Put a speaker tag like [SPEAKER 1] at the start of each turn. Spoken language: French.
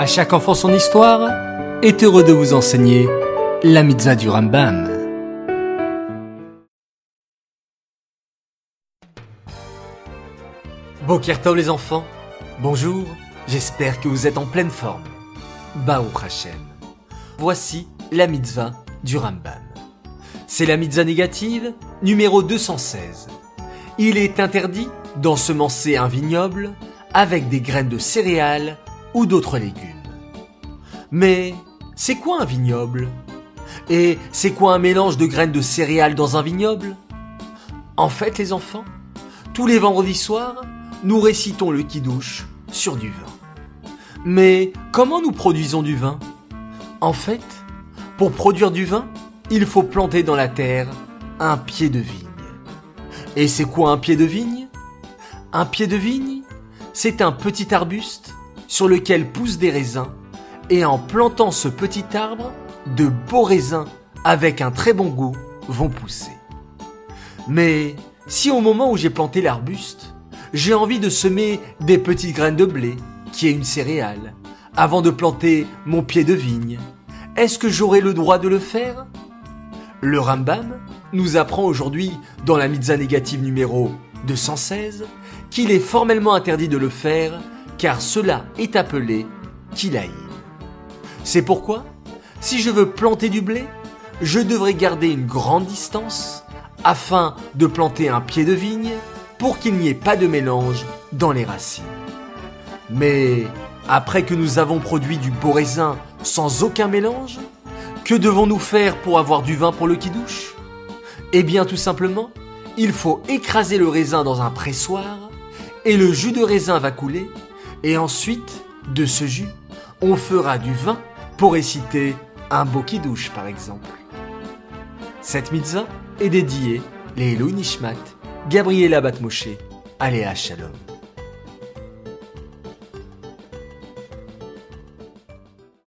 [SPEAKER 1] À chaque enfant son histoire est heureux de vous enseigner la mitzvah du Rambam. Bokertov les enfants, bonjour, j'espère que vous êtes en pleine forme. Baou Hashem. Voici la mitzvah du Rambam. C'est la mitzvah négative numéro 216. Il est interdit d'ensemencer un vignoble avec des graines de céréales ou d'autres légumes. Mais c'est quoi un vignoble? Et c'est quoi un mélange de graines de céréales dans un vignoble? En fait, les enfants, tous les vendredis soirs, nous récitons le kidouche sur du vin. Mais comment nous produisons du vin? En fait, pour produire du vin, il faut planter dans la terre un pied de vigne. Et c'est quoi un pied de vigne? Un pied de vigne, c'est un petit arbuste sur lequel poussent des raisins, et en plantant ce petit arbre, de beaux raisins avec un très bon goût vont pousser. Mais si au moment où j'ai planté l'arbuste, j'ai envie de semer des petites graines de blé, qui est une céréale, avant de planter mon pied de vigne, est-ce que j'aurai le droit de le faire? Le Rambam nous apprend aujourd'hui dans la mitzvah négative numéro 216 qu'il est formellement interdit de le faire car cela est appelé kilaïm. C'est pourquoi, si je veux planter du blé, je devrais garder une grande distance afin de planter un pied de vigne pour qu'il n'y ait pas de mélange dans les racines. Mais après que nous avons produit du beau raisin sans aucun mélange, que devons-nous faire pour avoir du vin pour le kidouche? Eh bien tout simplement, il faut écraser le raisin dans un pressoir et le jus de raisin va couler et ensuite, de ce jus, on fera du vin pour réciter un beau par exemple. Cette mitzvah est dédiée les Nishmat, Gabriela Batmoshe, Aléa Shalom.